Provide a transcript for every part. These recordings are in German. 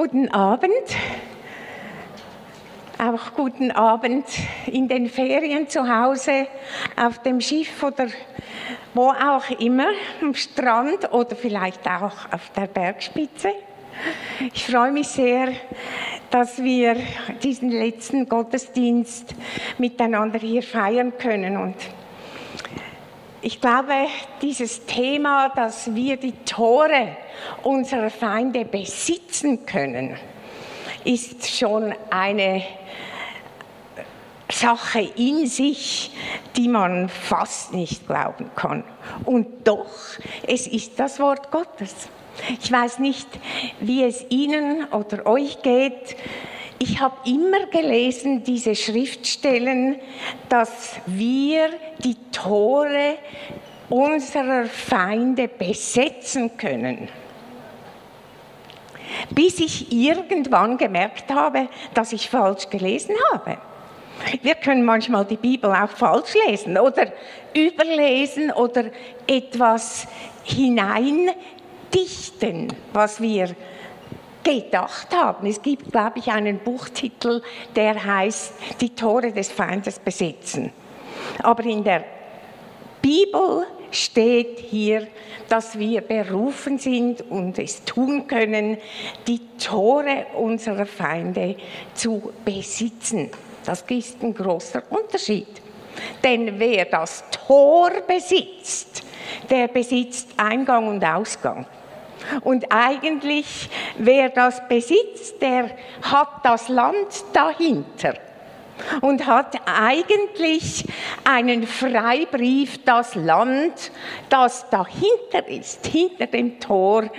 Guten Abend. Auch guten Abend in den Ferien zu Hause, auf dem Schiff oder wo auch immer, am Strand oder vielleicht auch auf der Bergspitze. Ich freue mich sehr, dass wir diesen letzten Gottesdienst miteinander hier feiern können. Und ich glaube, dieses Thema, dass wir die Tore unserer Feinde besitzen können, ist schon eine Sache in sich, die man fast nicht glauben kann. Und doch, es ist das Wort Gottes. Ich weiß nicht, wie es Ihnen oder euch geht. Ich habe immer gelesen, diese Schriftstellen, dass wir die Tore unserer Feinde besetzen können. Bis ich irgendwann gemerkt habe, dass ich falsch gelesen habe. Wir können manchmal die Bibel auch falsch lesen oder überlesen oder etwas hineindichten, was wir gedacht haben. Es gibt, glaube ich, einen Buchtitel, der heißt Die Tore des Feindes besetzen. Aber in der Bibel steht hier, dass wir berufen sind und es tun können, die Tore unserer Feinde zu besitzen. Das ist ein großer Unterschied. Denn wer das Tor besitzt, der besitzt Eingang und Ausgang. Und eigentlich, wer das besitzt, der hat das Land dahinter und hat eigentlich einen Freibrief, das Land, das dahinter ist, hinter dem Tor,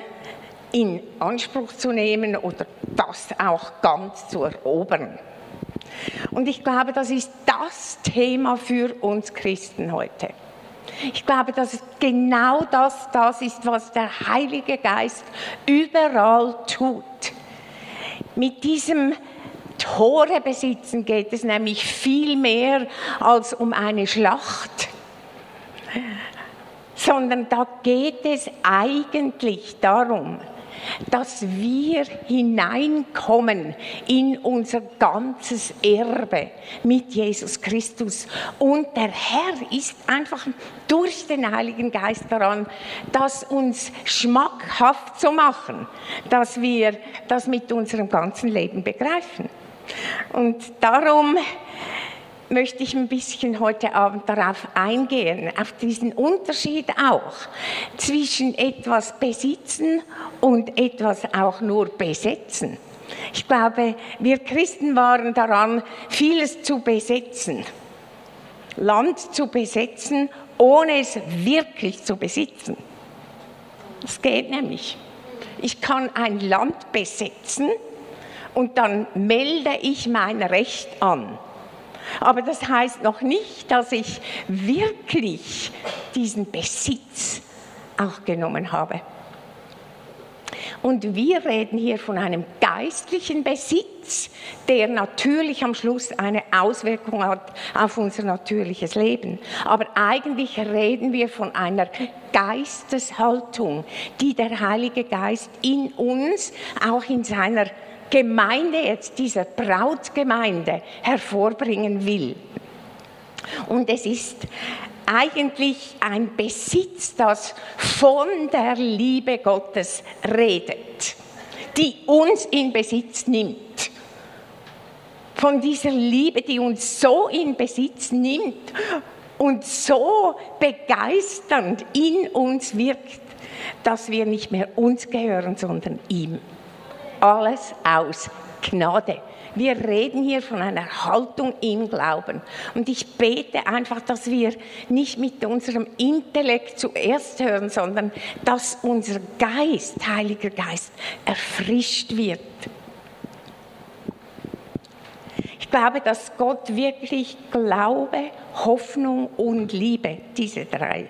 in Anspruch zu nehmen oder das auch ganz zu erobern. Und ich glaube, das ist das Thema für uns Christen heute. Ich glaube, dass genau das das ist, was der Heilige Geist überall tut. Mit diesem Tore besitzen geht es nämlich viel mehr als um eine Schlacht, sondern da geht es eigentlich darum, dass wir hineinkommen in unser ganzes Erbe mit Jesus Christus. Und der Herr ist einfach durch den Heiligen Geist daran, das uns schmackhaft zu machen, dass wir das mit unserem ganzen Leben begreifen. Und darum möchte ich ein bisschen heute Abend darauf eingehen, auf diesen Unterschied auch zwischen etwas besitzen und etwas auch nur besetzen. Ich glaube, wir Christen waren daran, vieles zu besetzen, Land zu besetzen, ohne es wirklich zu besitzen. Das geht nämlich. Ich kann ein Land besetzen und dann melde ich mein Recht an. Aber das heißt noch nicht, dass ich wirklich diesen Besitz auch genommen habe. Und wir reden hier von einem geistlichen Besitz, der natürlich am Schluss eine Auswirkung hat auf unser natürliches Leben. Aber eigentlich reden wir von einer Geisteshaltung, die der Heilige Geist in uns, auch in seiner Gemeinde, jetzt dieser Brautgemeinde hervorbringen will. Und es ist eigentlich ein Besitz, das von der Liebe Gottes redet, die uns in Besitz nimmt. Von dieser Liebe, die uns so in Besitz nimmt und so begeisternd in uns wirkt, dass wir nicht mehr uns gehören, sondern ihm alles aus Gnade. Wir reden hier von einer Haltung im Glauben. Und ich bete einfach, dass wir nicht mit unserem Intellekt zuerst hören, sondern dass unser Geist, Heiliger Geist, erfrischt wird. Ich glaube, dass Gott wirklich Glaube, Hoffnung und Liebe, diese drei,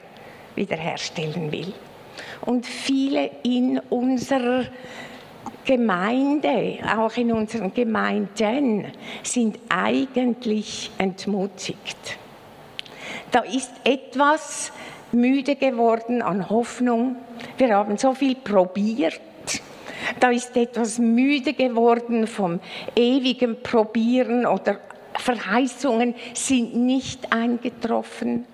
wiederherstellen will. Und viele in unserer Gemeinde, auch in unseren Gemeinden, sind eigentlich entmutigt. Da ist etwas müde geworden an Hoffnung. Wir haben so viel probiert Da ist etwas müde geworden vom ewigen Probieren oder Verheißungen sind nicht eingetroffen.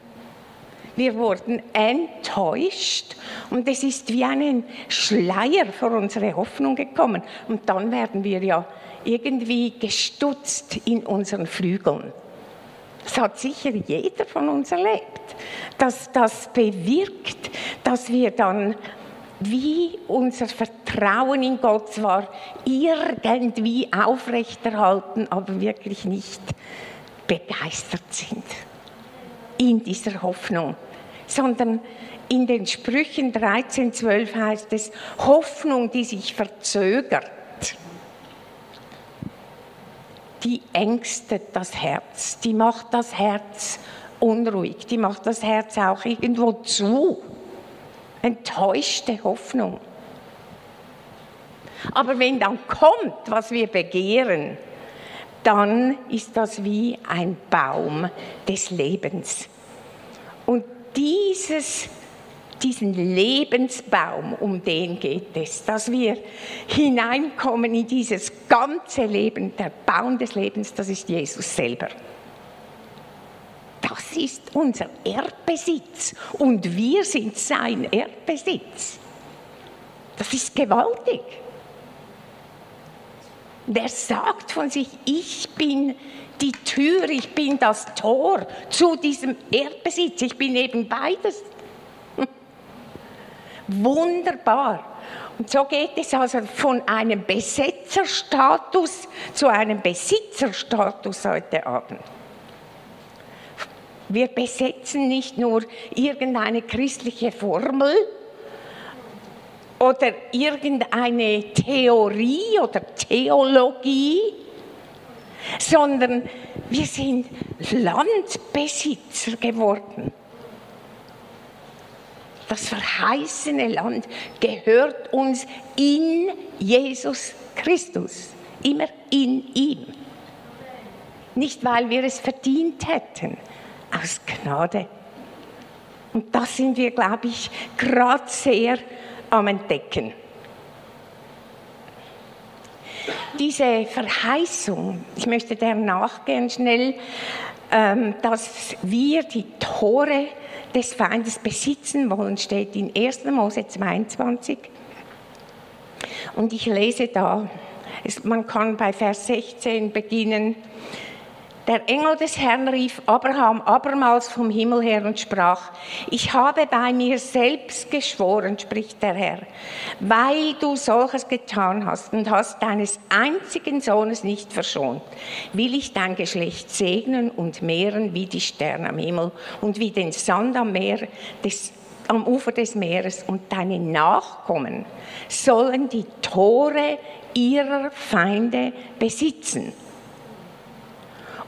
Wir wurden enttäuscht und es ist wie ein Schleier vor unsere Hoffnung gekommen. Und dann werden wir ja irgendwie gestutzt in unseren Flügeln. Das hat sicher jeder von uns erlebt, dass das bewirkt, dass wir dann wie unser Vertrauen in Gott zwar irgendwie aufrechterhalten, aber wirklich nicht begeistert sind in dieser Hoffnung, sondern in den Sprüchen 13.12 heißt es, Hoffnung, die sich verzögert, die ängstet das Herz, die macht das Herz unruhig, die macht das Herz auch irgendwo zu. Enttäuschte Hoffnung. Aber wenn dann kommt, was wir begehren, dann ist das wie ein Baum des Lebens. Und dieses diesen Lebensbaum, um den geht es, dass wir hineinkommen in dieses ganze Leben, der Baum des Lebens, das ist Jesus selber. Das ist unser Erbbesitz und wir sind sein Erbbesitz. Das ist gewaltig. Der sagt von sich, ich bin die Tür, ich bin das Tor zu diesem Erbbesitz, ich bin eben beides. Wunderbar. Und so geht es also von einem Besetzerstatus zu einem Besitzerstatus heute Abend. Wir besetzen nicht nur irgendeine christliche Formel oder irgendeine Theorie oder Theologie, sondern wir sind Landbesitzer geworden. Das verheißene Land gehört uns in Jesus Christus, immer in ihm. Nicht, weil wir es verdient hätten, aus Gnade. Und das sind wir, glaube ich, gerade sehr am Entdecken. Diese Verheißung, ich möchte der nachgehen schnell, ähm, dass wir die Tore des Feindes besitzen wollen, steht in 1. Mose 22. Und ich lese da, man kann bei Vers 16 beginnen. Der Engel des Herrn rief Abraham abermals vom Himmel her und sprach, ich habe bei mir selbst geschworen, spricht der Herr, weil du solches getan hast und hast deines einzigen Sohnes nicht verschont, will ich dein Geschlecht segnen und mehren wie die Sterne am Himmel und wie den Sand am Meer des am Ufer des Meeres und deine Nachkommen sollen die Tore ihrer Feinde besitzen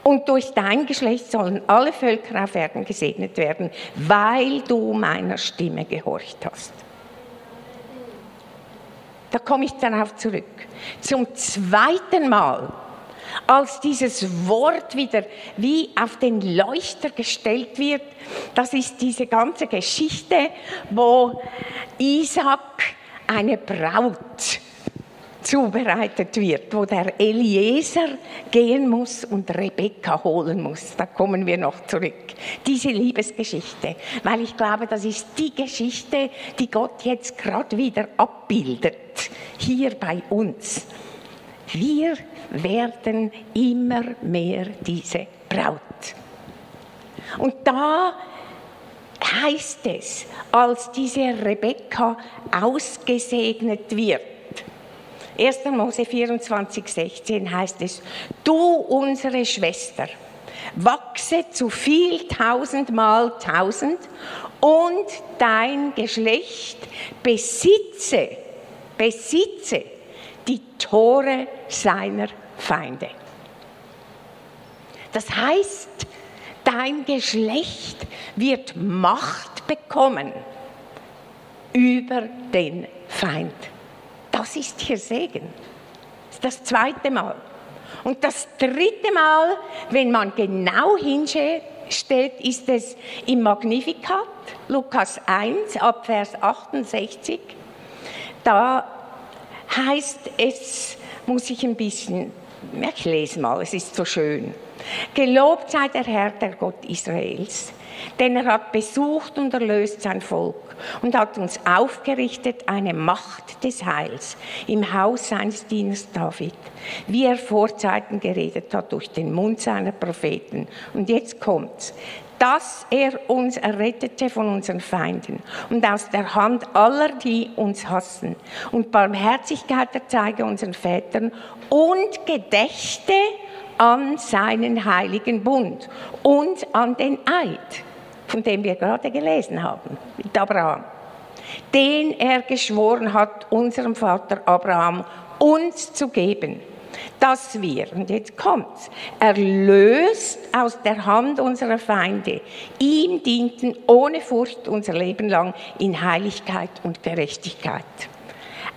und durch dein Geschlecht sollen alle Völker auf Erden gesegnet werden, weil du meiner Stimme gehorcht hast. Da komme ich darauf zurück. Zum zweiten Mal, als dieses Wort wieder wie auf den Leuchter gestellt wird, das ist diese ganze Geschichte, wo Isaac eine Braut zubereitet wird, wo der Eliezer gehen muss und Rebekka holen muss. Da kommen wir noch zurück. Diese Liebesgeschichte, weil ich glaube, das ist die Geschichte, die Gott jetzt gerade wieder abbildet, hier bei uns. Wir werden immer mehr diese Braut. Und da heißt es, als diese Rebekka ausgesegnet wird, 1. Mose 24, 16 heißt es, du unsere Schwester, wachse zu viel tausendmal tausend und dein Geschlecht besitze, besitze die Tore seiner Feinde. Das heißt, dein Geschlecht wird Macht bekommen über den Feind. Das ist hier Segen. Das ist das zweite Mal. Und das dritte Mal, wenn man genau hinsteht, ist es im Magnificat, Lukas 1 ab Vers 68. Da heißt es, muss ich ein bisschen, ich lese mal, es ist so schön. Gelobt sei der Herr, der Gott Israels, denn er hat besucht und erlöst sein Volk und hat uns aufgerichtet eine Macht des Heils im Haus seines Dieners David, wie er vor Zeiten geredet hat durch den Mund seiner Propheten. Und jetzt kommt's dass er uns errettete von unseren Feinden und aus der Hand aller, die uns hassen, und Barmherzigkeit erzeige unseren Vätern und gedächte an seinen heiligen Bund und an den Eid, von dem wir gerade gelesen haben, mit Abraham, den er geschworen hat, unserem Vater Abraham uns zu geben dass wir, und jetzt kommt's, erlöst aus der Hand unserer Feinde, ihm dienten ohne Furcht unser Leben lang in Heiligkeit und Gerechtigkeit.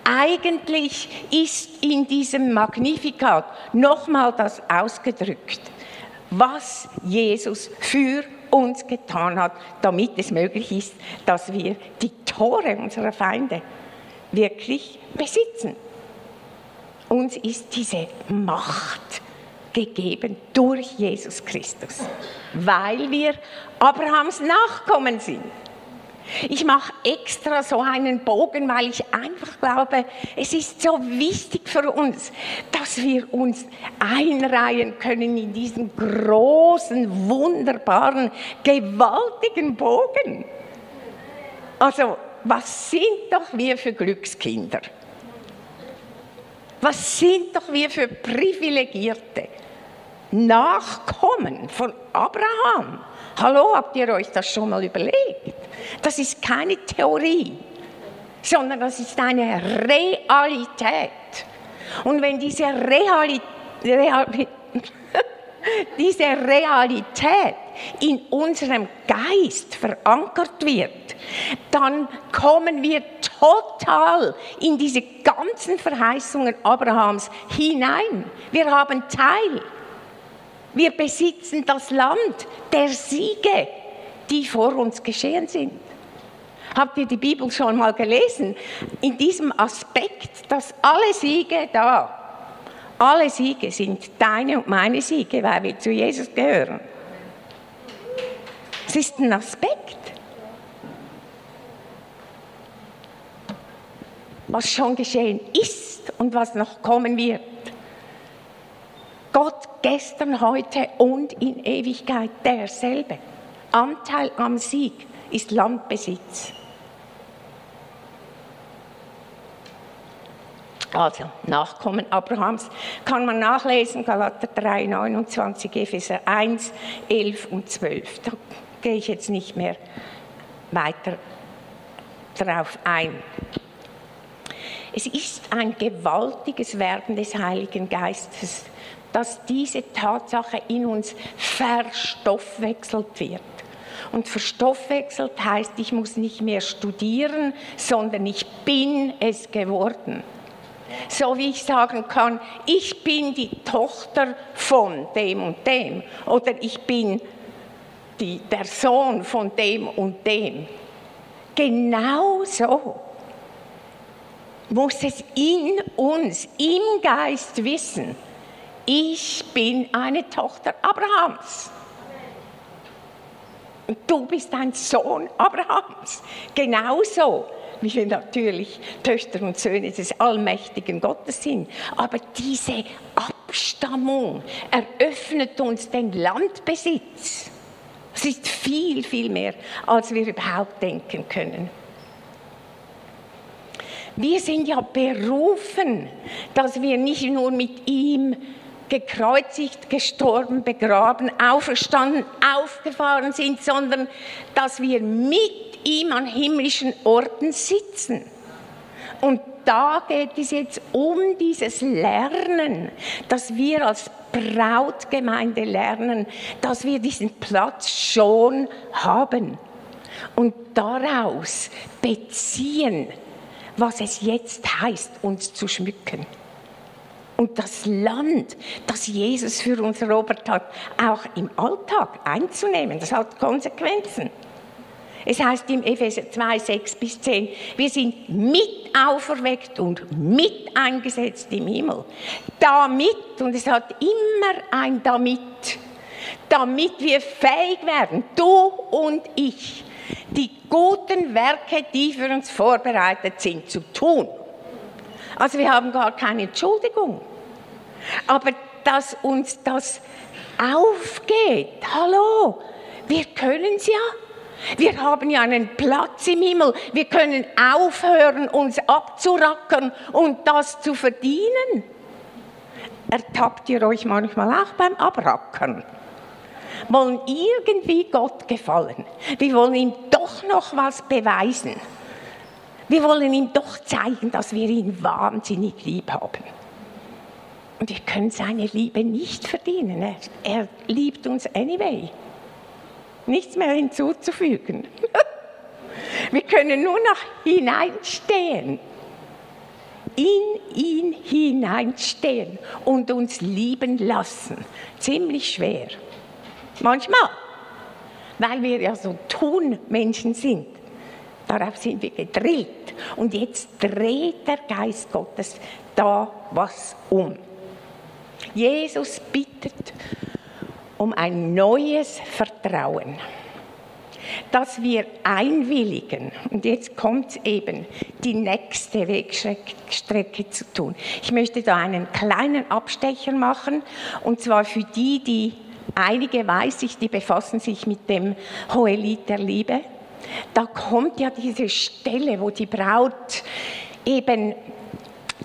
Eigentlich ist in diesem Magnifikat nochmal das ausgedrückt, was Jesus für uns getan hat, damit es möglich ist, dass wir die Tore unserer Feinde wirklich besitzen. Uns ist diese Macht gegeben durch Jesus Christus, weil wir Abrahams Nachkommen sind. Ich mache extra so einen Bogen, weil ich einfach glaube, es ist so wichtig für uns, dass wir uns einreihen können in diesen großen, wunderbaren, gewaltigen Bogen. Also, was sind doch wir für Glückskinder? Was sind doch wir für privilegierte Nachkommen von Abraham? Hallo, habt ihr euch das schon mal überlegt? Das ist keine Theorie, sondern das ist eine Realität. Und wenn diese Realität, Realität diese Realität in unserem Geist verankert wird, dann kommen wir total in diese ganzen Verheißungen Abrahams hinein. Wir haben Teil. Wir besitzen das Land der Siege, die vor uns geschehen sind. Habt ihr die Bibel schon mal gelesen? In diesem Aspekt, dass alle Siege da alle Siege sind deine und meine Siege, weil wir zu Jesus gehören. Es ist ein Aspekt. Was schon geschehen ist und was noch kommen wird. Gott gestern, heute und in Ewigkeit derselbe. Anteil am Sieg ist Landbesitz. Also Nachkommen Abrahams kann man nachlesen, Galater 3, 29, Epheser 1, 11 und 12. Da gehe ich jetzt nicht mehr weiter darauf ein. Es ist ein gewaltiges Werben des Heiligen Geistes, dass diese Tatsache in uns verstoffwechselt wird. Und verstoffwechselt heißt, ich muss nicht mehr studieren, sondern ich bin es geworden. So wie ich sagen kann, ich bin die Tochter von dem und dem oder ich bin die, der Sohn von dem und dem. Genau so muss es in uns, im Geist wissen, ich bin eine Tochter Abrahams. Du bist ein Sohn Abrahams. Genauso wie wir natürlich Töchter und Söhne des allmächtigen Gottes sind. Aber diese Abstammung eröffnet uns den Landbesitz. Es ist viel, viel mehr, als wir überhaupt denken können. Wir sind ja berufen, dass wir nicht nur mit ihm gekreuzigt, gestorben, begraben, auferstanden, aufgefahren sind, sondern dass wir mit ihm an himmlischen Orten sitzen. Und da geht es jetzt um dieses Lernen, dass wir als Brautgemeinde lernen, dass wir diesen Platz schon haben und daraus beziehen, was es jetzt heißt, uns zu schmücken. Und das Land, das Jesus für uns erobert hat, auch im Alltag einzunehmen, das hat Konsequenzen. Es heißt im Epheser 2, 6 bis 10, wir sind mit auferweckt und mit eingesetzt im Himmel. Damit, und es hat immer ein damit, damit wir fähig werden, du und ich, die guten Werke, die für uns vorbereitet sind, zu tun. Also wir haben gar keine Entschuldigung. Aber dass uns das aufgeht, hallo, wir können es ja. Wir haben ja einen Platz im Himmel. Wir können aufhören, uns abzurackern und das zu verdienen. Ertappt ihr euch manchmal auch beim Abrackern? Wollen irgendwie Gott gefallen? Wir wollen ihm doch noch was beweisen. Wir wollen ihm doch zeigen, dass wir ihn wahnsinnig lieb haben. Und wir können seine Liebe nicht verdienen. Er, er liebt uns anyway. Nichts mehr hinzuzufügen. wir können nur noch hineinstehen. In ihn hineinstehen und uns lieben lassen. Ziemlich schwer. Manchmal. Weil wir ja so Tun-Menschen sind. Darauf sind wir gedrillt. Und jetzt dreht der Geist Gottes da was um. Jesus bittet um ein neues Vertrauen, dass wir einwilligen, und jetzt kommt eben, die nächste Wegstrecke zu tun. Ich möchte da einen kleinen Abstecher machen, und zwar für die, die, einige weiß ich, die befassen sich mit dem Hohelied der Liebe. Da kommt ja diese Stelle, wo die Braut eben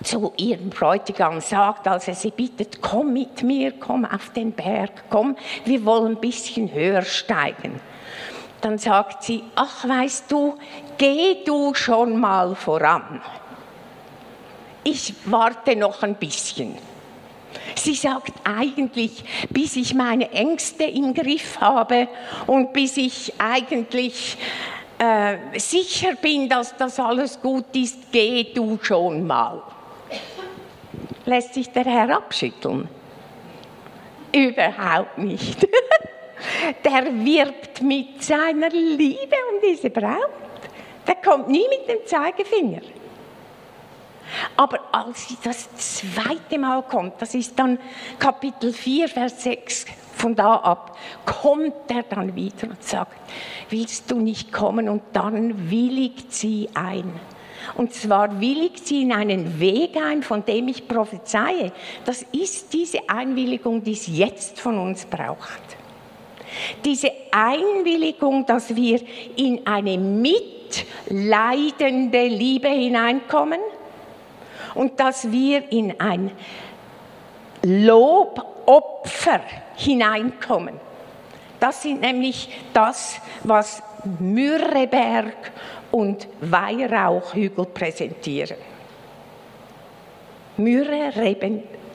zu ihrem Bräutigam sagt, als er sie bittet, komm mit mir, komm auf den Berg, komm, wir wollen ein bisschen höher steigen. Dann sagt sie, ach weißt du, geh du schon mal voran. Ich warte noch ein bisschen. Sie sagt eigentlich, bis ich meine Ängste im Griff habe und bis ich eigentlich äh, sicher bin, dass das alles gut ist, geh du schon mal lässt sich der Herr abschütteln? Überhaupt nicht. Der wirbt mit seiner Liebe um diese Braut. Der kommt nie mit dem Zeigefinger. Aber als sie das zweite Mal kommt, das ist dann Kapitel 4, Vers 6, von da ab kommt er dann wieder und sagt, willst du nicht kommen? Und dann willigt sie ein. Und zwar willigt sie in einen Weg ein, von dem ich prophezeie. Das ist diese Einwilligung, die es jetzt von uns braucht. Diese Einwilligung, dass wir in eine mitleidende Liebe hineinkommen und dass wir in ein Lobopfer hineinkommen. Das sind nämlich das, was Myrreberg und Weihrauchhügel präsentieren. Myrrhe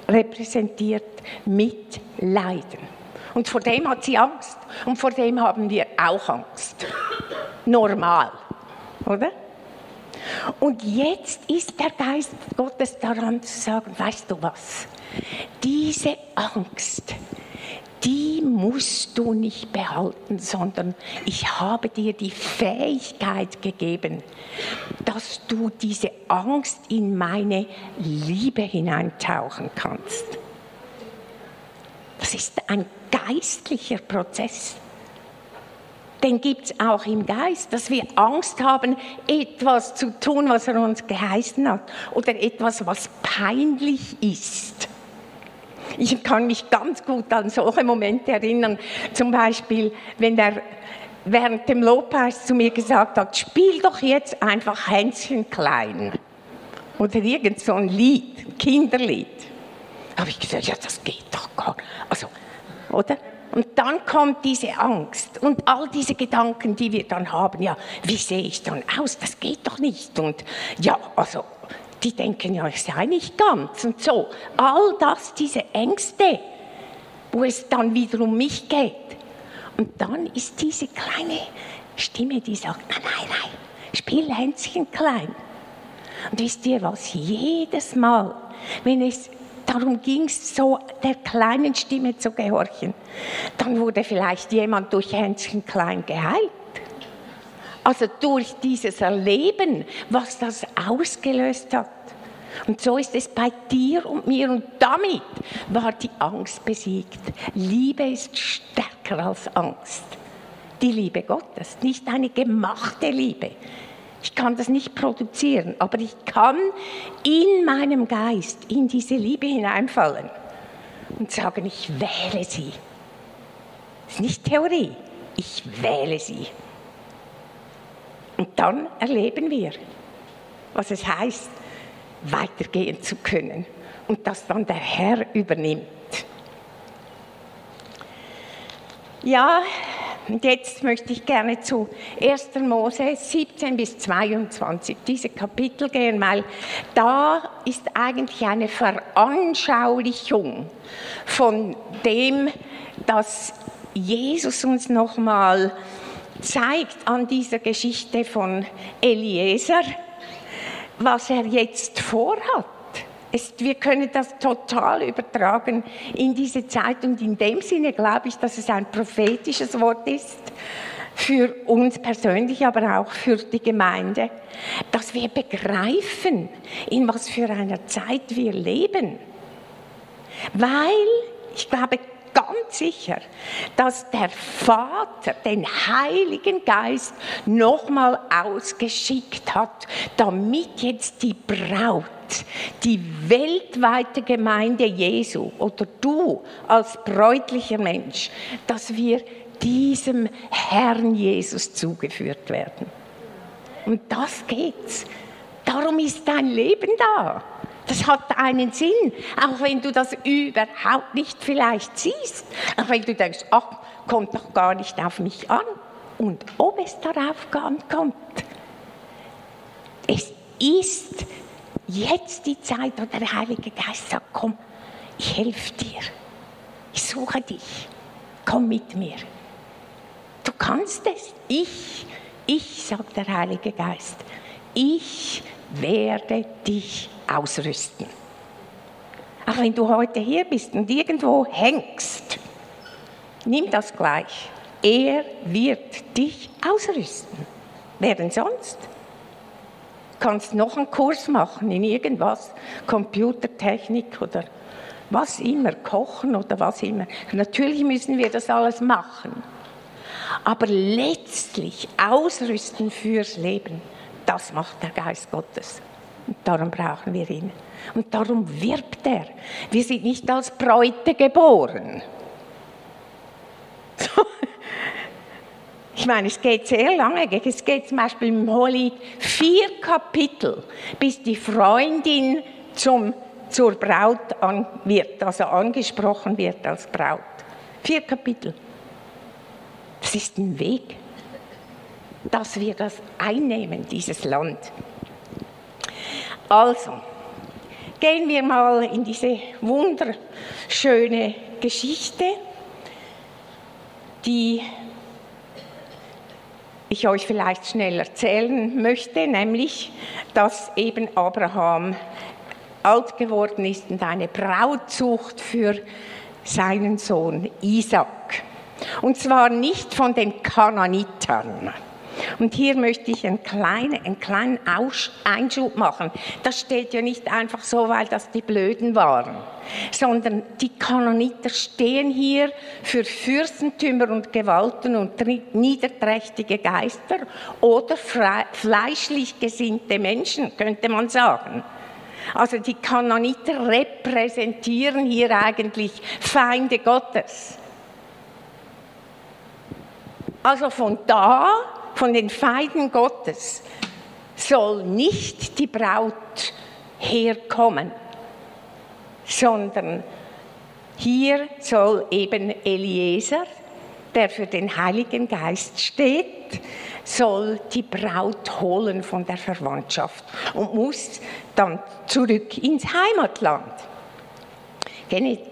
repräsentiert Mitleiden. Und vor dem hat sie Angst. Und vor dem haben wir auch Angst. Normal, oder? Und jetzt ist der Geist Gottes daran zu sagen, weißt du was? Diese Angst, die musst du nicht behalten, sondern ich habe dir die Fähigkeit gegeben, dass du diese Angst in meine Liebe hineintauchen kannst. Das ist ein geistlicher Prozess. Den gibt es auch im Geist, dass wir Angst haben, etwas zu tun, was er uns geheißen hat, oder etwas, was peinlich ist. Ich kann mich ganz gut an solche Momente erinnern. Zum Beispiel, wenn er während dem Lobpreis zu mir gesagt hat, spiel doch jetzt einfach Hänschen klein. Oder irgend so ein Lied, Kinderlied. Habe ich gesagt, ja, das geht doch gar nicht. Also, oder? Und dann kommt diese Angst und all diese Gedanken, die wir dann haben. Ja, wie sehe ich dann aus? Das geht doch nicht. Und ja, also die denken ja, ich sei nicht ganz und so. All das, diese Ängste, wo es dann wieder um mich geht. Und dann ist diese kleine Stimme, die sagt, nein, nein, nein, spiel Hänschen klein. Und wisst ihr was, jedes Mal, wenn es darum ging, so der kleinen Stimme zu gehorchen, dann wurde vielleicht jemand durch Hänschen klein geheilt. Also durch dieses Erleben, was das ausgelöst hat. Und so ist es bei dir und mir und damit war die Angst besiegt. Liebe ist stärker als Angst. Die Liebe Gottes, nicht eine gemachte Liebe. Ich kann das nicht produzieren, aber ich kann in meinem Geist in diese Liebe hineinfallen und sagen, ich wähle sie. Das ist nicht Theorie, ich wähle sie. Und dann erleben wir, was es heißt, weitergehen zu können und dass dann der Herr übernimmt. Ja, und jetzt möchte ich gerne zu 1. Mose 17 bis 22, diese Kapitel gehen, weil da ist eigentlich eine Veranschaulichung von dem, dass Jesus uns nochmal zeigt an dieser Geschichte von Eliezer, was er jetzt vorhat. Wir können das total übertragen in diese Zeit und in dem Sinne glaube ich, dass es ein prophetisches Wort ist für uns persönlich, aber auch für die Gemeinde, dass wir begreifen, in was für einer Zeit wir leben. Weil ich glaube, ganz sicher, dass der Vater den Heiligen Geist nochmal ausgeschickt hat, damit jetzt die Braut, die weltweite Gemeinde Jesu oder du als bräutlicher Mensch, dass wir diesem Herrn Jesus zugeführt werden. Und das geht's. Darum ist dein Leben da. Das hat einen Sinn, auch wenn du das überhaupt nicht vielleicht siehst. Auch wenn du denkst, ach, kommt doch gar nicht auf mich an. Und ob es darauf ankommt. Es ist jetzt die Zeit, wo der Heilige Geist sagt, komm, ich helfe dir. Ich suche dich. Komm mit mir. Du kannst es. Ich, ich, sagt der Heilige Geist, ich werde dich ausrüsten. Auch wenn du heute hier bist und irgendwo hängst, nimm das gleich. Er wird dich ausrüsten. Wer denn sonst? Kannst noch einen Kurs machen in irgendwas, Computertechnik oder was immer, kochen oder was immer. Natürlich müssen wir das alles machen. Aber letztlich ausrüsten fürs Leben, das macht der Geist Gottes. Darum brauchen wir ihn. Und darum wirbt er. Wir sind nicht als Bräute geboren. Ich meine, es geht sehr lange. Es geht zum Beispiel im Holy vier Kapitel, bis die Freundin zum, zur Braut an wird, also angesprochen wird als Braut. Vier Kapitel. Das ist ein Weg, dass wir das einnehmen, dieses Land. Also, gehen wir mal in diese wunderschöne Geschichte, die ich euch vielleicht schnell erzählen möchte, nämlich, dass eben Abraham alt geworden ist und eine Braut sucht für seinen Sohn Isaac. Und zwar nicht von den Kananitern. Und hier möchte ich einen kleinen, einen kleinen Einschub machen. Das steht ja nicht einfach so, weil das die Blöden waren, sondern die Kanoniter stehen hier für Fürstentümer und Gewalten und niederträchtige Geister oder fleischlich gesinnte Menschen, könnte man sagen. Also die Kanoniter repräsentieren hier eigentlich Feinde Gottes. Also von da von den Feinden Gottes soll nicht die Braut herkommen, sondern hier soll eben Eliezer, der für den Heiligen Geist steht, soll die Braut holen von der Verwandtschaft und muss dann zurück ins Heimatland.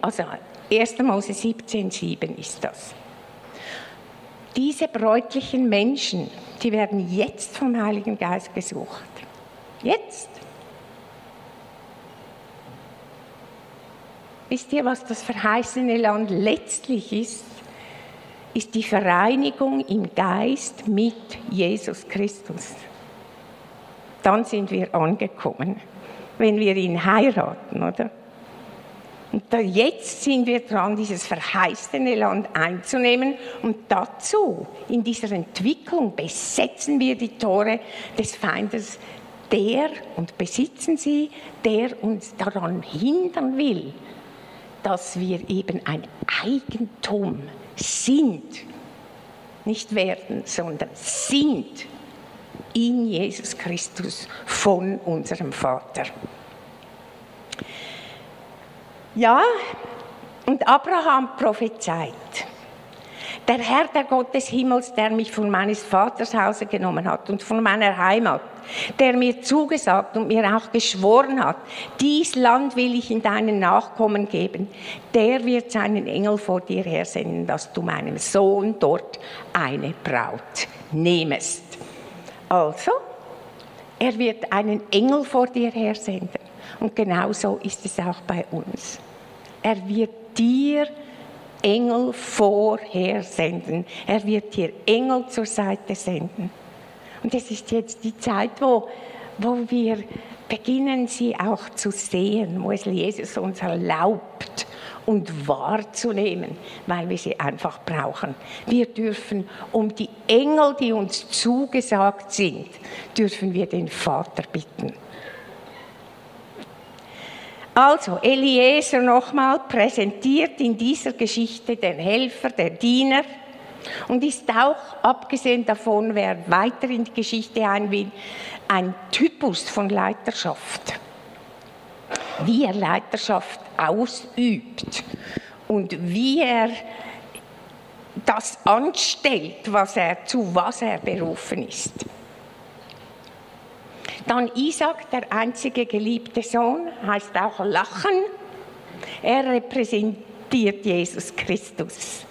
Also 1. Mose 17,7 ist das. Diese bräutlichen Menschen, die werden jetzt vom Heiligen Geist gesucht. Jetzt. Wisst ihr, was das verheißene Land letztlich ist? ist die Vereinigung im Geist mit Jesus Christus. Dann sind wir angekommen, wenn wir ihn heiraten, oder? Und da jetzt sind wir dran, dieses verheißene Land einzunehmen. Und dazu, in dieser Entwicklung, besetzen wir die Tore des Feindes, der und besitzen sie, der uns daran hindern will, dass wir eben ein Eigentum sind. Nicht werden, sondern sind in Jesus Christus von unserem Vater. Ja, und Abraham prophezeit. Der Herr, der Gott des Himmels, der mich von meines Vaters Hause genommen hat und von meiner Heimat, der mir zugesagt und mir auch geschworen hat, dies Land will ich in deinen Nachkommen geben, der wird seinen Engel vor dir hersenden, dass du meinem Sohn dort eine Braut nehmest. Also, er wird einen Engel vor dir hersenden. Und genauso ist es auch bei uns. Er wird dir Engel vorher senden. Er wird dir Engel zur Seite senden. Und es ist jetzt die Zeit, wo, wo wir beginnen, sie auch zu sehen, wo es Jesus uns erlaubt und wahrzunehmen, weil wir sie einfach brauchen. Wir dürfen um die Engel, die uns zugesagt sind, dürfen wir den Vater bitten. Also, Eliezer nochmal präsentiert in dieser Geschichte den Helfer, der Diener und ist auch, abgesehen davon, wer weiter in die Geschichte ein will, ein Typus von Leiterschaft. Wie er Leiterschaft ausübt und wie er das anstellt, was er, zu was er berufen ist. Dann Isaac, der einzige geliebte Sohn, heißt auch Lachen. Er repräsentiert Jesus Christus,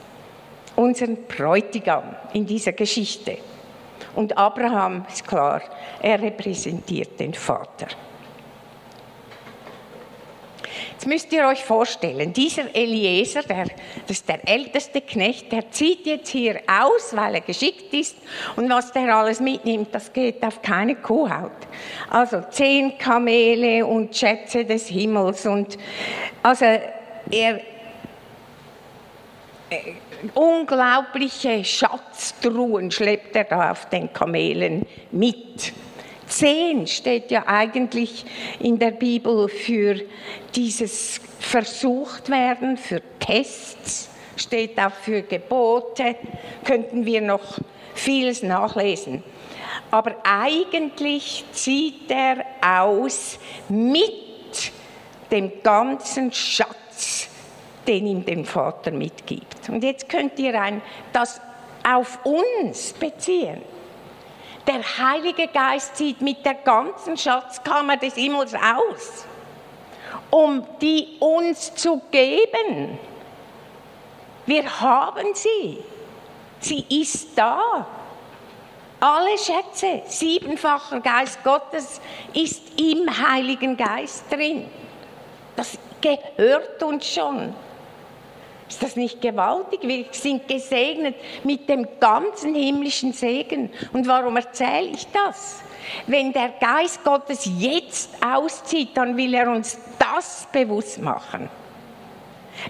unseren Bräutigam in dieser Geschichte. Und Abraham ist klar, er repräsentiert den Vater. Jetzt müsst ihr euch vorstellen, dieser Eliezer, der, das ist der älteste Knecht, der zieht jetzt hier aus, weil er geschickt ist. Und was der alles mitnimmt, das geht auf keine Kuhhaut. Also zehn Kamele und Schätze des Himmels und also er, äh, unglaubliche Schatztruhen schleppt er da auf den Kamelen mit. Zehn steht ja eigentlich in der Bibel für dieses versucht werden, für Tests, steht auch für Gebote, könnten wir noch vieles nachlesen. Aber eigentlich zieht er aus mit dem ganzen Schatz, den ihm den Vater mitgibt. Und jetzt könnt ihr ein, das auf uns beziehen. Der Heilige Geist zieht mit der ganzen Schatzkammer des Himmels aus, um die uns zu geben. Wir haben sie. Sie ist da. Alle Schätze, siebenfacher Geist Gottes ist im Heiligen Geist drin. Das gehört uns schon. Ist das nicht gewaltig? Wir sind gesegnet mit dem ganzen himmlischen Segen. Und warum erzähle ich das? Wenn der Geist Gottes jetzt auszieht, dann will er uns das bewusst machen.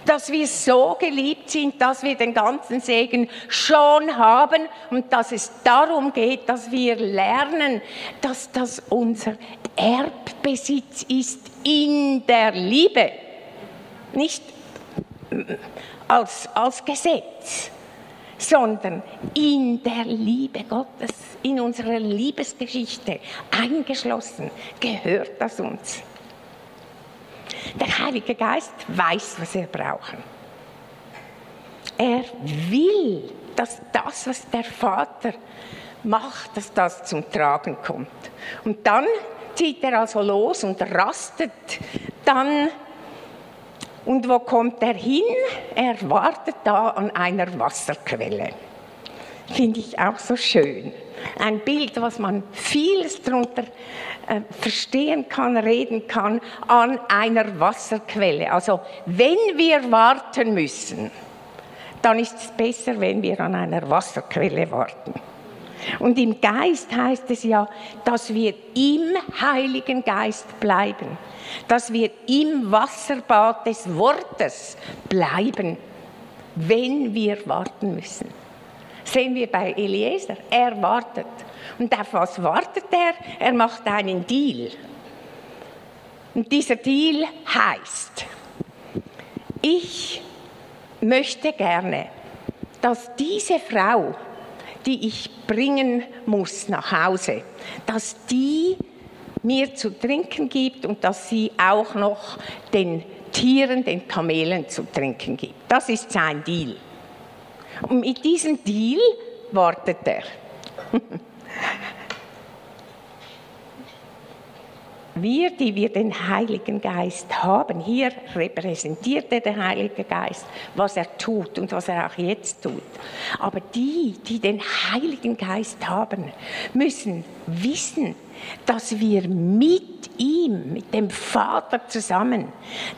Dass wir so geliebt sind, dass wir den ganzen Segen schon haben und dass es darum geht, dass wir lernen, dass das unser Erbbesitz ist in der Liebe. Nicht als, als Gesetz, sondern in der Liebe Gottes, in unserer Liebesgeschichte eingeschlossen, gehört das uns. Der Heilige Geist weiß, was wir brauchen. Er will, dass das, was der Vater macht, dass das zum Tragen kommt. Und dann zieht er also los und rastet dann und wo kommt er hin? Er wartet da an einer Wasserquelle. Finde ich auch so schön. Ein Bild, was man vieles darunter äh, verstehen kann, reden kann, an einer Wasserquelle. Also wenn wir warten müssen, dann ist es besser, wenn wir an einer Wasserquelle warten. Und im Geist heißt es ja, dass wir im Heiligen Geist bleiben, dass wir im Wasserbad des Wortes bleiben, wenn wir warten müssen. Sehen wir bei Eliezer, er wartet. Und auf was wartet er? Er macht einen Deal. Und dieser Deal heißt, ich möchte gerne, dass diese Frau, die ich bringen muss nach Hause, dass die mir zu trinken gibt und dass sie auch noch den Tieren, den Kamelen zu trinken gibt. Das ist sein Deal. Und mit diesem Deal wartet er. wir, die wir den Heiligen Geist haben, hier repräsentiert er den Heiligen Geist, was er tut und was er auch jetzt tut. Aber die, die den Heiligen Geist haben, müssen wissen, dass wir mit ihm, mit dem Vater zusammen,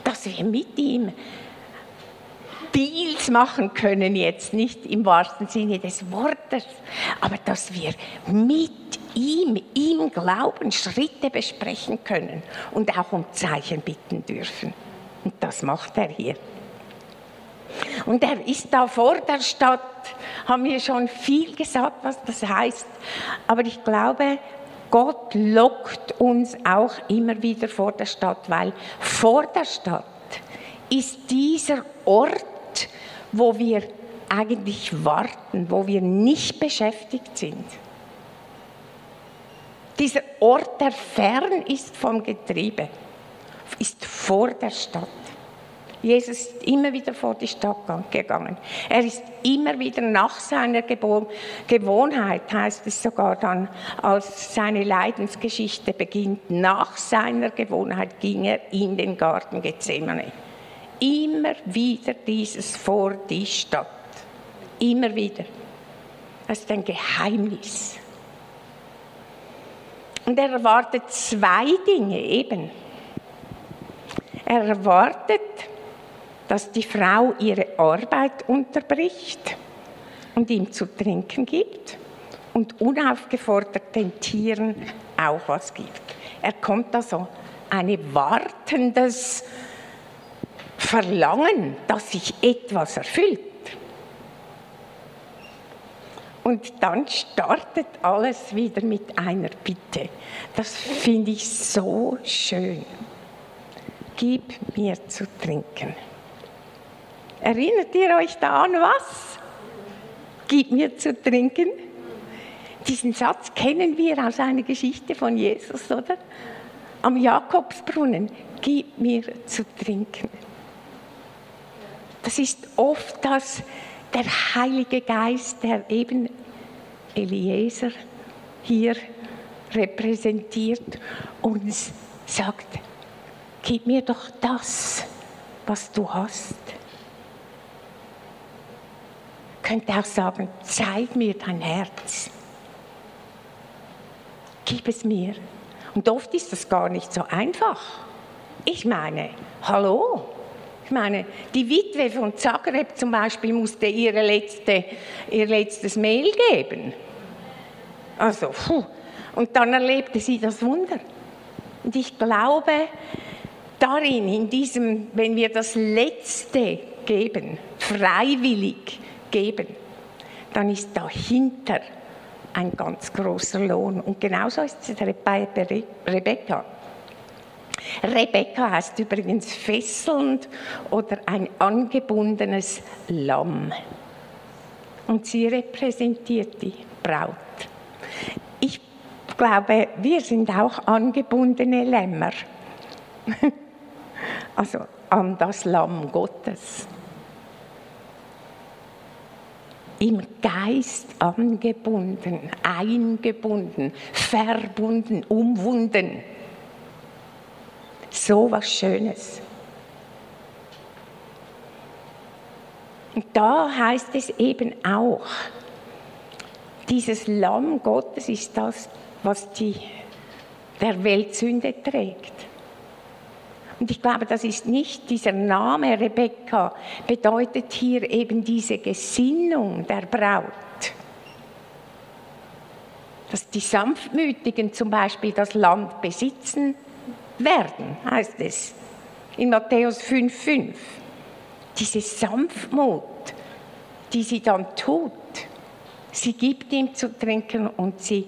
dass wir mit ihm Deals machen können, jetzt nicht im wahrsten Sinne des Wortes, aber dass wir mit ihm, ihm Glauben, Schritte besprechen können und auch um Zeichen bitten dürfen. Und das macht er hier. Und er ist da vor der Stadt, haben wir schon viel gesagt, was das heißt. Aber ich glaube, Gott lockt uns auch immer wieder vor der Stadt, weil vor der Stadt ist dieser Ort, wo wir eigentlich warten, wo wir nicht beschäftigt sind. Dieser Ort, der fern ist vom Getriebe, ist vor der Stadt. Jesus ist immer wieder vor die Stadt gegangen. Er ist immer wieder nach seiner Gewohnheit, heißt es sogar dann, als seine Leidensgeschichte beginnt, nach seiner Gewohnheit ging er in den Garten Gethsemane. Immer wieder dieses vor die Stadt. Immer wieder. Das ist ein Geheimnis. Und er erwartet zwei Dinge eben. Er erwartet, dass die Frau ihre Arbeit unterbricht und ihm zu trinken gibt und unaufgefordert den Tieren auch was gibt. Er kommt also ein wartendes Verlangen, dass sich etwas erfüllt. Und dann startet alles wieder mit einer Bitte. Das finde ich so schön. Gib mir zu trinken. Erinnert ihr euch da an was? Gib mir zu trinken. Diesen Satz kennen wir aus einer Geschichte von Jesus, oder? Am Jakobsbrunnen. Gib mir zu trinken. Das ist oft das, der Heilige Geist, der eben Eliezer hier repräsentiert, uns sagt, gib mir doch das, was du hast. Könnte auch sagen, zeig mir dein Herz. Gib es mir. Und oft ist das gar nicht so einfach. Ich meine, hallo, ich meine, die Witwe von Zagreb zum Beispiel musste ihre letzte, ihr letztes Mail geben. Also, puh. Und dann erlebte sie das Wunder. Und ich glaube, darin, in diesem, wenn wir das Letzte geben, freiwillig geben, dann ist dahinter ein ganz großer Lohn. Und genauso ist es bei Rebecca. Rebecca heißt übrigens fesselnd oder ein angebundenes Lamm. Und sie repräsentiert die Braut. Ich glaube, wir sind auch angebundene Lämmer. Also an das Lamm Gottes. Im Geist angebunden, eingebunden, verbunden, umwunden so was Schönes. Und da heißt es eben auch, dieses Lamm Gottes ist das, was die, der Welt Sünde trägt. Und ich glaube, das ist nicht dieser Name Rebekka, bedeutet hier eben diese Gesinnung der Braut. Dass die Sanftmütigen zum Beispiel das Land besitzen werden, heißt es in Matthäus 5,5. Diese Sanftmut, die sie dann tut, sie gibt ihm zu trinken und sie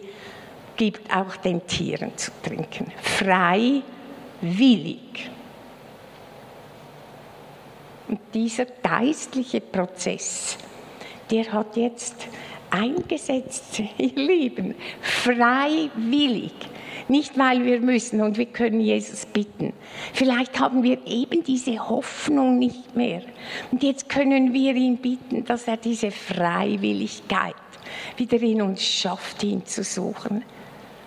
gibt auch den Tieren zu trinken. Freiwillig. Und dieser geistliche Prozess, der hat jetzt eingesetzt, ihr Lieben, freiwillig. Nicht, weil wir müssen und wir können Jesus bitten. Vielleicht haben wir eben diese Hoffnung nicht mehr. Und jetzt können wir ihn bitten, dass er diese Freiwilligkeit wieder in uns schafft, ihn zu suchen.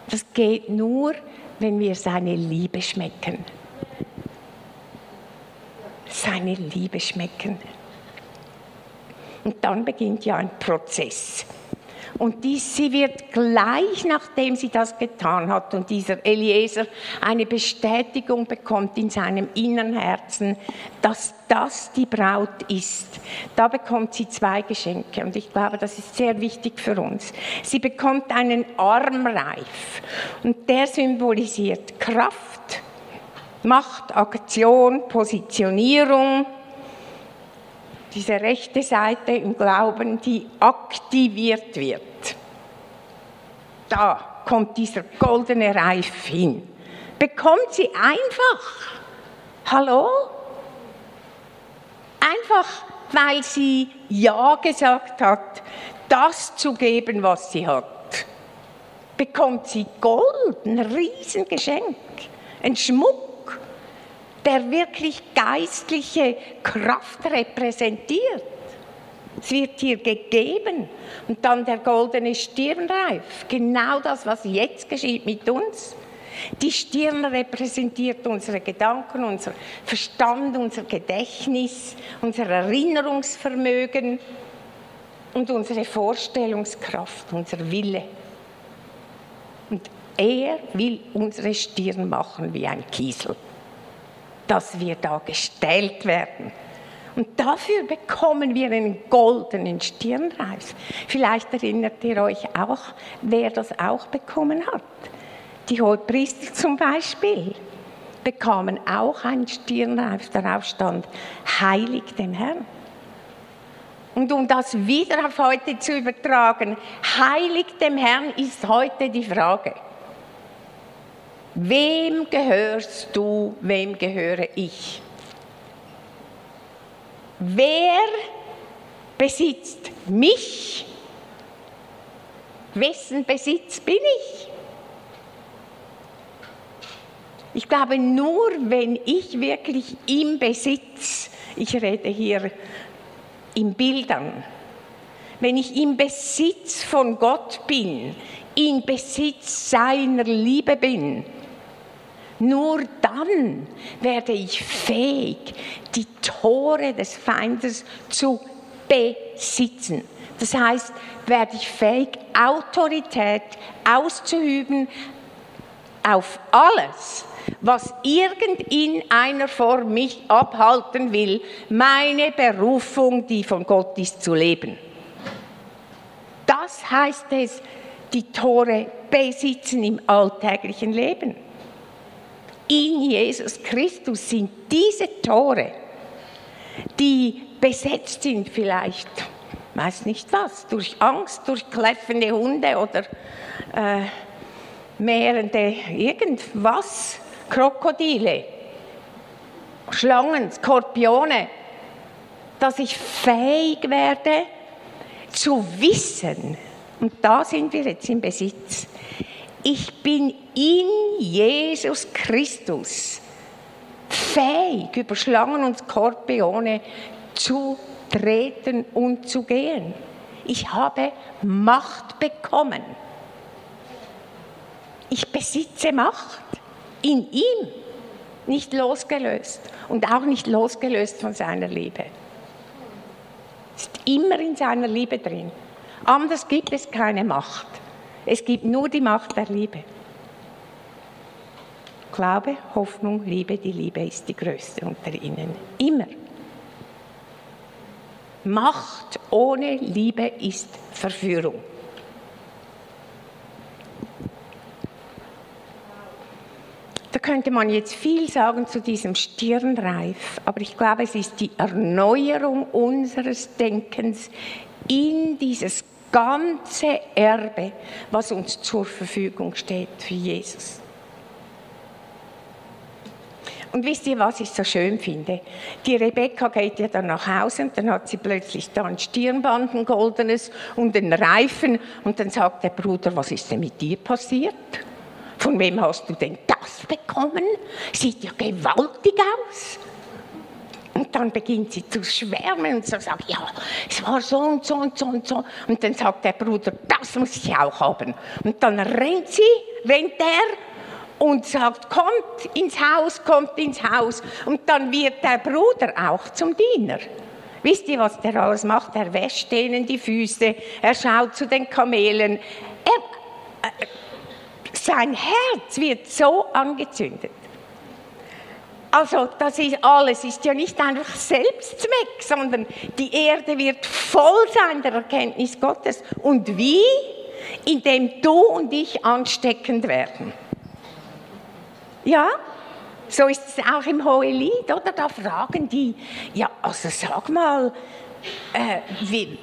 Das geht nur, wenn wir seine Liebe schmecken. Seine Liebe schmecken. Und dann beginnt ja ein Prozess. Und dies, sie wird gleich nachdem sie das getan hat und dieser Eliezer eine Bestätigung bekommt in seinem inneren Herzen, dass das die Braut ist. Da bekommt sie zwei Geschenke und ich glaube, das ist sehr wichtig für uns. Sie bekommt einen Armreif und der symbolisiert Kraft, Macht, Aktion, Positionierung, diese rechte Seite im Glauben, die aktiviert wird. Da kommt dieser goldene Reif hin. Bekommt sie einfach. Hallo? Einfach, weil sie Ja gesagt hat, das zu geben, was sie hat. Bekommt sie Gold, ein Riesengeschenk, ein Schmuck der wirklich geistliche Kraft repräsentiert. Es wird hier gegeben. Und dann der goldene Stirnreif. Genau das, was jetzt geschieht mit uns. Die Stirn repräsentiert unsere Gedanken, unser Verstand, unser Gedächtnis, unser Erinnerungsvermögen und unsere Vorstellungskraft, unser Wille. Und er will unsere Stirn machen wie ein Kiesel dass wir da gestellt werden. Und dafür bekommen wir einen goldenen Stirnreif. Vielleicht erinnert ihr euch auch, wer das auch bekommen hat. Die Hohepriester zum Beispiel bekamen auch einen Stirnreif, darauf stand, heilig dem Herrn. Und um das wieder auf heute zu übertragen, heilig dem Herrn ist heute die Frage. Wem gehörst du, wem gehöre ich? Wer besitzt mich? Wessen Besitz bin ich? Ich glaube, nur wenn ich wirklich im Besitz, ich rede hier in Bildern, wenn ich im Besitz von Gott bin, in Besitz seiner Liebe bin, nur dann werde ich fähig, die Tore des Feindes zu besitzen. Das heißt, werde ich fähig, Autorität auszuüben auf alles, was irgend in einer Form mich abhalten will, meine Berufung, die von Gott ist, zu leben. Das heißt es, die Tore besitzen im alltäglichen Leben in Jesus Christus sind diese Tore, die besetzt sind vielleicht, weiß nicht was, durch Angst, durch kläffende Hunde oder äh, mehrende irgendwas, Krokodile, Schlangen, Skorpione, dass ich fähig werde zu wissen, und da sind wir jetzt im Besitz, ich bin in Jesus Christus fähig, über Schlangen und Skorpione zu treten und zu gehen. Ich habe Macht bekommen. Ich besitze Macht in ihm, nicht losgelöst und auch nicht losgelöst von seiner Liebe. Ist immer in seiner Liebe drin. Anders gibt es keine Macht. Es gibt nur die Macht der Liebe. Glaube, Hoffnung, Liebe, die Liebe ist die größte unter ihnen. Immer. Macht ohne Liebe ist Verführung. Da könnte man jetzt viel sagen zu diesem Stirnreif, aber ich glaube, es ist die Erneuerung unseres Denkens in dieses ganze Erbe, was uns zur Verfügung steht für Jesus. Und wisst ihr, was ich so schön finde? Die Rebecca geht ja dann nach Hause und dann hat sie plötzlich da ein Stirnband, ein goldenes und einen Reifen. Und dann sagt der Bruder, was ist denn mit dir passiert? Von wem hast du denn das bekommen? Sieht ja gewaltig aus. Und dann beginnt sie zu schwärmen und so sagt, ja, es war so und so und so und so. Und dann sagt der Bruder, das muss ich auch haben. Und dann rennt sie, rennt er und sagt, kommt ins Haus, kommt ins Haus. Und dann wird der Bruder auch zum Diener. Wisst ihr, was der alles macht? Er wäscht denen die Füße, er schaut zu den Kamelen. Er, äh, sein Herz wird so angezündet. Also das ist alles ist ja nicht einfach Selbstzweck, sondern die Erde wird voll sein der Erkenntnis Gottes. Und wie? Indem du und ich ansteckend werden. Ja, so ist es auch im Hohelied, oder? Da fragen die, ja, also sag mal, äh, wie,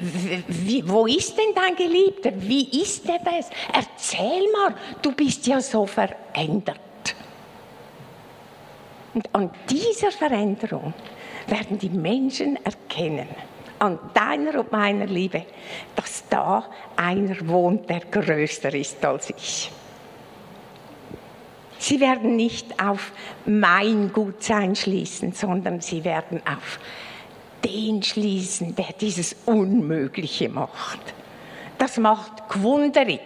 wie, wo ist denn dein Geliebter? Wie ist er das? Erzähl mal, du bist ja so verändert. Und an dieser Veränderung werden die Menschen erkennen, an deiner und meiner Liebe, dass da einer wohnt, der größer ist als ich. Sie werden nicht auf mein Gutsein schließen, sondern sie werden auf den schließen, der dieses Unmögliche macht. Das macht gewunderig.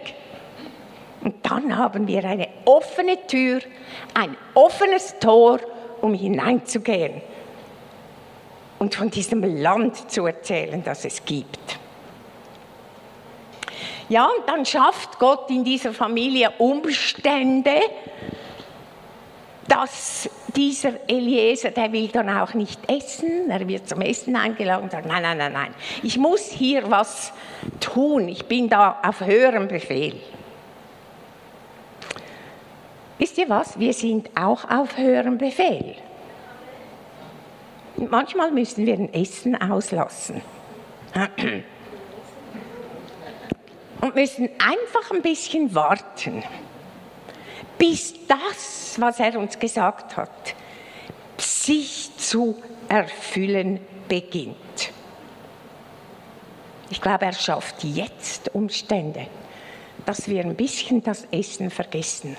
Und dann haben wir eine offene Tür, ein offenes Tor, um hineinzugehen und von diesem Land zu erzählen, das es gibt. Ja, und dann schafft Gott in dieser Familie Umstände, dass dieser Eliezer, der will dann auch nicht essen, er wird zum Essen eingeladen und sagt, nein, nein, nein, nein, ich muss hier was tun, ich bin da auf höherem Befehl. Wisst ihr was, wir sind auch auf höherem Befehl. Manchmal müssen wir ein Essen auslassen. Und müssen einfach ein bisschen warten bis das, was er uns gesagt hat, sich zu erfüllen beginnt. Ich glaube, er schafft jetzt Umstände, dass wir ein bisschen das Essen vergessen.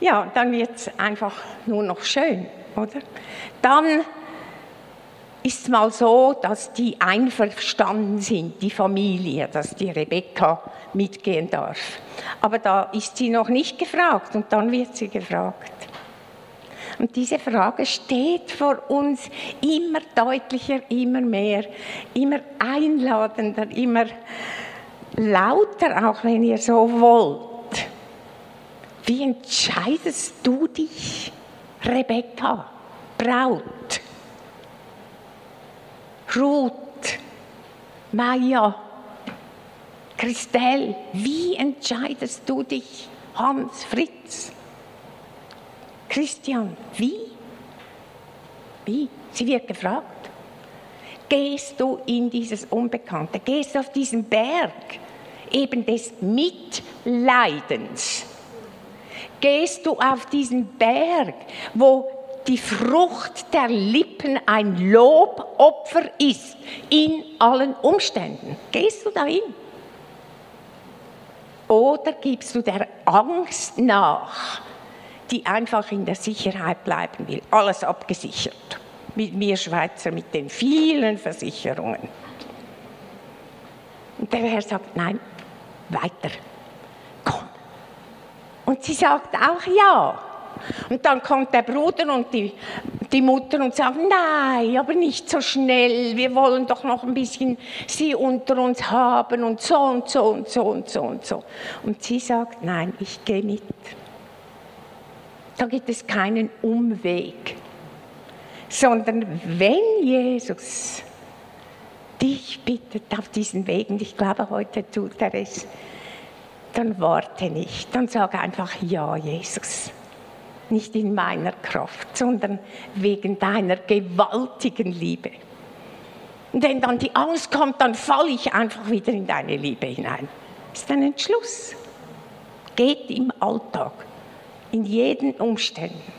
Ja, dann wird es einfach nur noch schön, oder? Dann ist es mal so, dass die einverstanden sind, die Familie, dass die Rebecca mitgehen darf. Aber da ist sie noch nicht gefragt und dann wird sie gefragt. Und diese Frage steht vor uns immer deutlicher, immer mehr, immer einladender, immer lauter, auch wenn ihr so wollt. Wie entscheidest du dich, Rebecca, Braut? Ruth, Maja, Christelle, wie entscheidest du dich? Hans, Fritz, Christian, wie? Wie? Sie wird gefragt. Gehst du in dieses Unbekannte? Gehst du auf diesen Berg eben des Mitleidens? Gehst du auf diesen Berg, wo die Frucht der Lippen ein Lobopfer ist in allen Umständen. Gehst du dahin? Oder gibst du der Angst nach, die einfach in der Sicherheit bleiben will? Alles abgesichert. Mit mir Schweizer, mit den vielen Versicherungen. Und der Herr sagt, nein, weiter. Komm. Und sie sagt auch ja. Und dann kommt der Bruder und die die Mutter und sagt, nein, aber nicht so schnell, wir wollen doch noch ein bisschen sie unter uns haben und so und so und so und so und so. Und sie sagt, nein, ich gehe mit. Da gibt es keinen Umweg, sondern wenn Jesus dich bittet auf diesen Weg, und ich glaube, heute tut er es, dann warte nicht, dann sag einfach ja, Jesus nicht in meiner Kraft, sondern wegen deiner gewaltigen Liebe. Und wenn dann die Angst kommt, dann falle ich einfach wieder in deine Liebe hinein. Das ist ein Entschluss. Geht im Alltag, in jeden Umständen.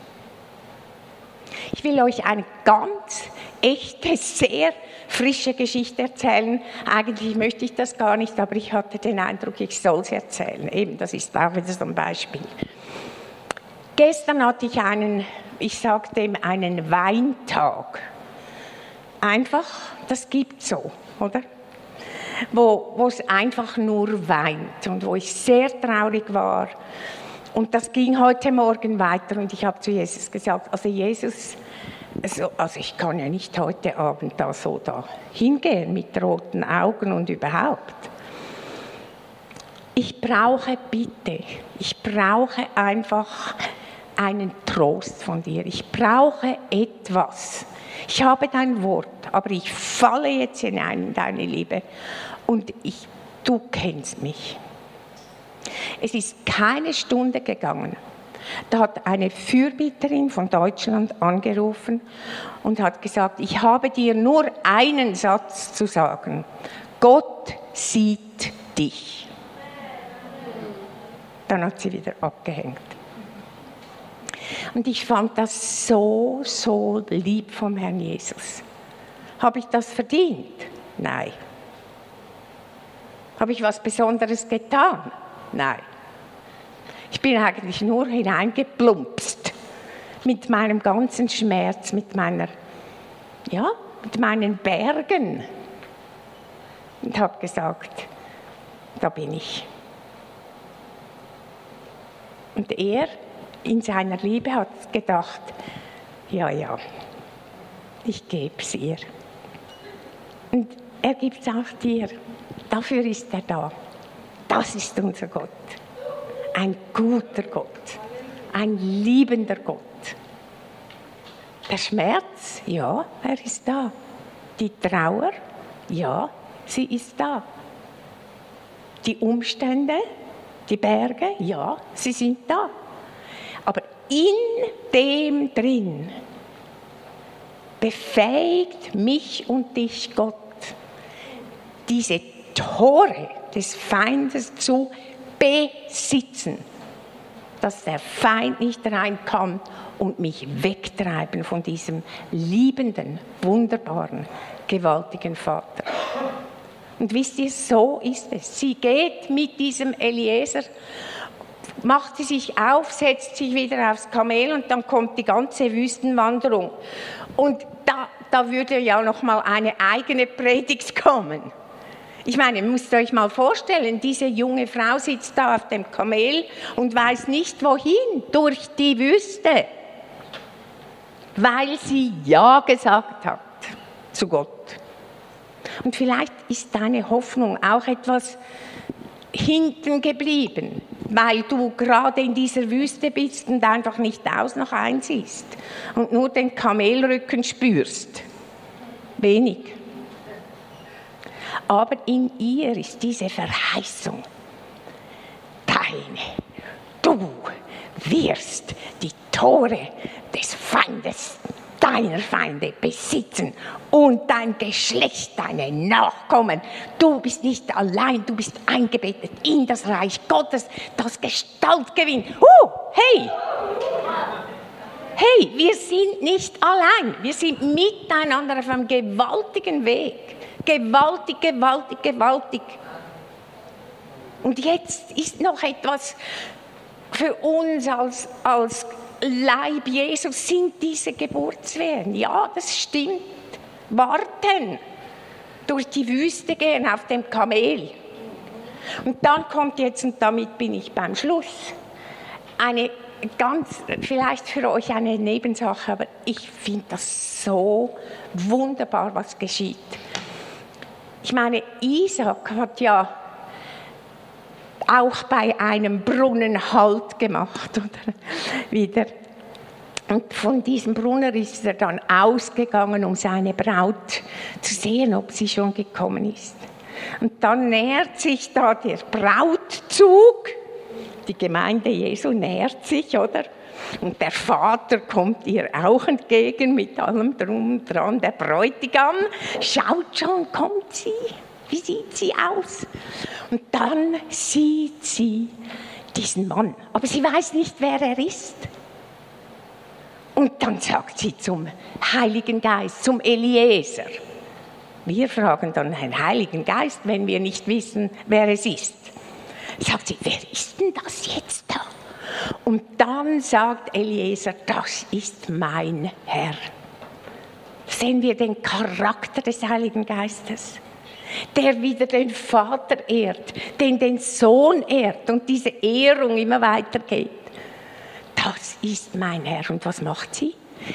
Ich will euch eine ganz echte, sehr frische Geschichte erzählen. Eigentlich möchte ich das gar nicht, aber ich hatte den Eindruck, ich soll sie erzählen. Eben, das ist auch wieder so ein Beispiel. Gestern hatte ich einen, ich sage dem, einen Weintag. Einfach, das gibt so, oder? Wo, es einfach nur weint und wo ich sehr traurig war. Und das ging heute Morgen weiter und ich habe zu Jesus gesagt, also Jesus, also, also ich kann ja nicht heute Abend da so da hingehen mit roten Augen und überhaupt. Ich brauche bitte, ich brauche einfach einen Trost von dir. Ich brauche etwas. Ich habe dein Wort, aber ich falle jetzt hinein in deine Liebe und ich, du kennst mich. Es ist keine Stunde gegangen. Da hat eine Fürbitterin von Deutschland angerufen und hat gesagt, ich habe dir nur einen Satz zu sagen. Gott sieht dich. Dann hat sie wieder abgehängt. Und ich fand das so, so lieb vom Herrn Jesus. Habe ich das verdient? Nein. Habe ich was Besonderes getan? Nein. Ich bin eigentlich nur hineingeplumpst mit meinem ganzen Schmerz, mit meiner, ja, mit meinen Bergen und habe gesagt, da bin ich. Und er in seiner Liebe hat gedacht, ja, ja, ich gebe es ihr. Und er gibt es auch dir. Dafür ist er da. Das ist unser Gott. Ein guter Gott. Ein liebender Gott. Der Schmerz, ja, er ist da. Die Trauer, ja, sie ist da. Die Umstände, die Berge, ja, sie sind da. Aber in dem drin befähigt mich und dich Gott, diese Tore des Feindes zu besitzen, dass der Feind nicht rein kann und mich wegtreiben von diesem liebenden, wunderbaren, gewaltigen Vater. Und wisst ihr, so ist es. Sie geht mit diesem Eliezer macht sie sich auf, setzt sich wieder aufs Kamel und dann kommt die ganze Wüstenwanderung. Und da, da würde ja noch mal eine eigene Predigt kommen. Ich meine, ihr müsst euch mal vorstellen, diese junge Frau sitzt da auf dem Kamel und weiß nicht wohin, durch die Wüste, weil sie Ja gesagt hat zu Gott. Und vielleicht ist deine Hoffnung auch etwas hinten geblieben weil du gerade in dieser Wüste bist und einfach nicht aus noch einsiehst und nur den Kamelrücken spürst. Wenig. Aber in ihr ist diese Verheißung. Deine, du wirst die Tore des Feindes deiner Feinde besitzen und dein Geschlecht, deine Nachkommen. Du bist nicht allein, du bist eingebettet in das Reich Gottes, das Gestalt gewinnt. Uh, hey! Hey, wir sind nicht allein, wir sind miteinander auf einem gewaltigen Weg. Gewaltig, gewaltig, gewaltig. Und jetzt ist noch etwas für uns als, als Leib Jesus sind diese Geburtswehen. Ja, das stimmt. Warten. Durch die Wüste gehen auf dem Kamel. Und dann kommt jetzt, und damit bin ich beim Schluss, eine ganz, vielleicht für euch eine Nebensache, aber ich finde das so wunderbar, was geschieht. Ich meine, Isaac hat ja auch bei einem Brunnen Halt gemacht, oder? Wieder. Und von diesem Brunnen ist er dann ausgegangen, um seine Braut zu sehen, ob sie schon gekommen ist. Und dann nähert sich da der Brautzug, die Gemeinde Jesu nähert sich, oder? Und der Vater kommt ihr auch entgegen mit allem drum und dran. Der Bräutigam schaut schon, kommt sie. Wie sieht sie aus? Und dann sieht sie diesen Mann, aber sie weiß nicht, wer er ist. Und dann sagt sie zum Heiligen Geist, zum Eliezer. Wir fragen dann den Heiligen Geist, wenn wir nicht wissen, wer es ist. Sagt sie, wer ist denn das jetzt da? Und dann sagt Eliezer, das ist mein Herr. Sehen wir den Charakter des Heiligen Geistes der wieder den Vater ehrt, den den Sohn ehrt und diese Ehrung immer weitergeht. Das ist mein Herr. Und was macht sie?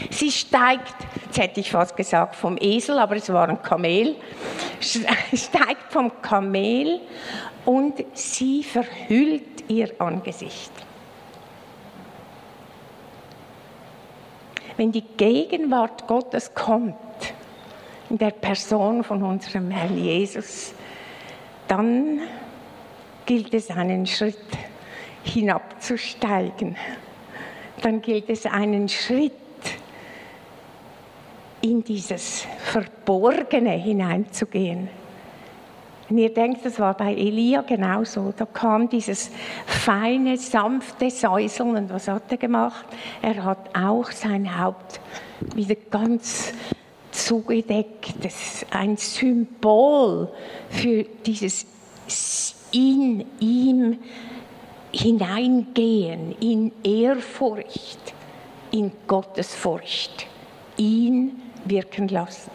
Sie steigt, jetzt hätte ich fast gesagt vom Esel, aber es war ein Kamel, steigt vom Kamel und sie verhüllt ihr Angesicht. Wenn die Gegenwart Gottes kommt, in der Person von unserem Herrn Jesus, dann gilt es einen Schritt hinabzusteigen. Dann gilt es einen Schritt in dieses Verborgene hineinzugehen. Und ihr denkt, das war bei Elia genauso. Da kam dieses feine, sanfte Säuseln. Und was hat er gemacht? Er hat auch sein Haupt wieder ganz zugedeckt. Das ist ein Symbol für dieses in ihm hineingehen, in Ehrfurcht, in Gottesfurcht, ihn wirken lassen.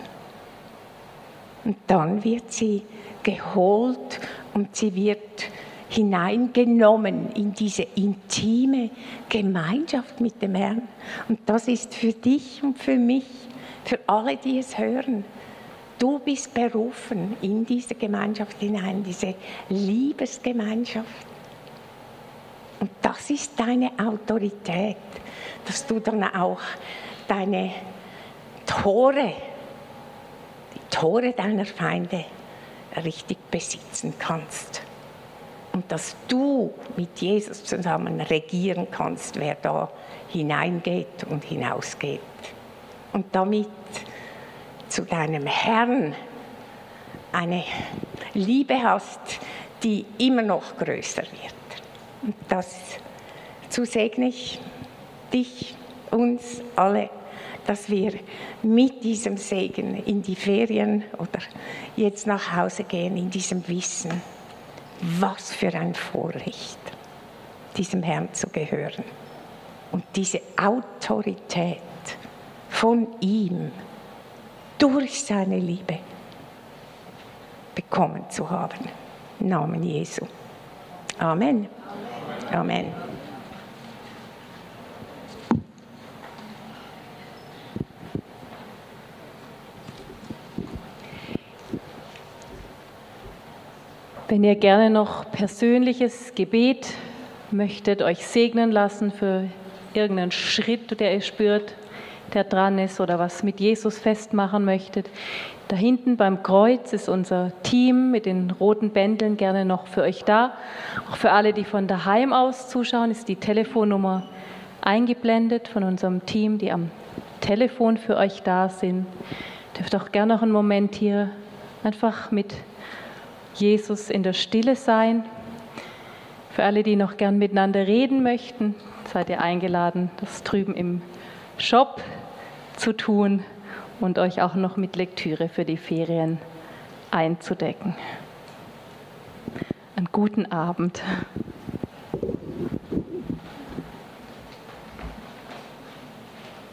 Und dann wird sie geholt und sie wird hineingenommen in diese intime Gemeinschaft mit dem Herrn. Und das ist für dich und für mich für alle, die es hören. Du bist berufen in diese Gemeinschaft hinein, diese Liebesgemeinschaft. Und das ist deine Autorität, dass du dann auch deine Tore, die Tore deiner Feinde richtig besitzen kannst. Und dass du mit Jesus zusammen regieren kannst, wer da hineingeht und hinausgeht und damit zu deinem Herrn eine Liebe hast, die immer noch größer wird. Und das zu segne ich dich, uns alle, dass wir mit diesem Segen in die Ferien oder jetzt nach Hause gehen, in diesem Wissen, was für ein Vorrecht, diesem Herrn zu gehören. Und diese Autorität, von ihm durch seine Liebe bekommen zu haben. Im Namen Jesu. Amen. Amen. Wenn ihr gerne noch persönliches Gebet möchtet, euch segnen lassen für irgendeinen Schritt, der ihr spürt, der dran ist oder was mit Jesus festmachen möchtet. Da hinten beim Kreuz ist unser Team mit den roten Bändeln gerne noch für euch da. Auch für alle, die von daheim aus zuschauen, ist die Telefonnummer eingeblendet von unserem Team, die am Telefon für euch da sind. Ihr dürft auch gerne noch einen Moment hier einfach mit Jesus in der Stille sein. Für alle, die noch gern miteinander reden möchten, seid ihr eingeladen, das drüben im Shop zu tun und euch auch noch mit Lektüre für die Ferien einzudecken. Einen guten Abend.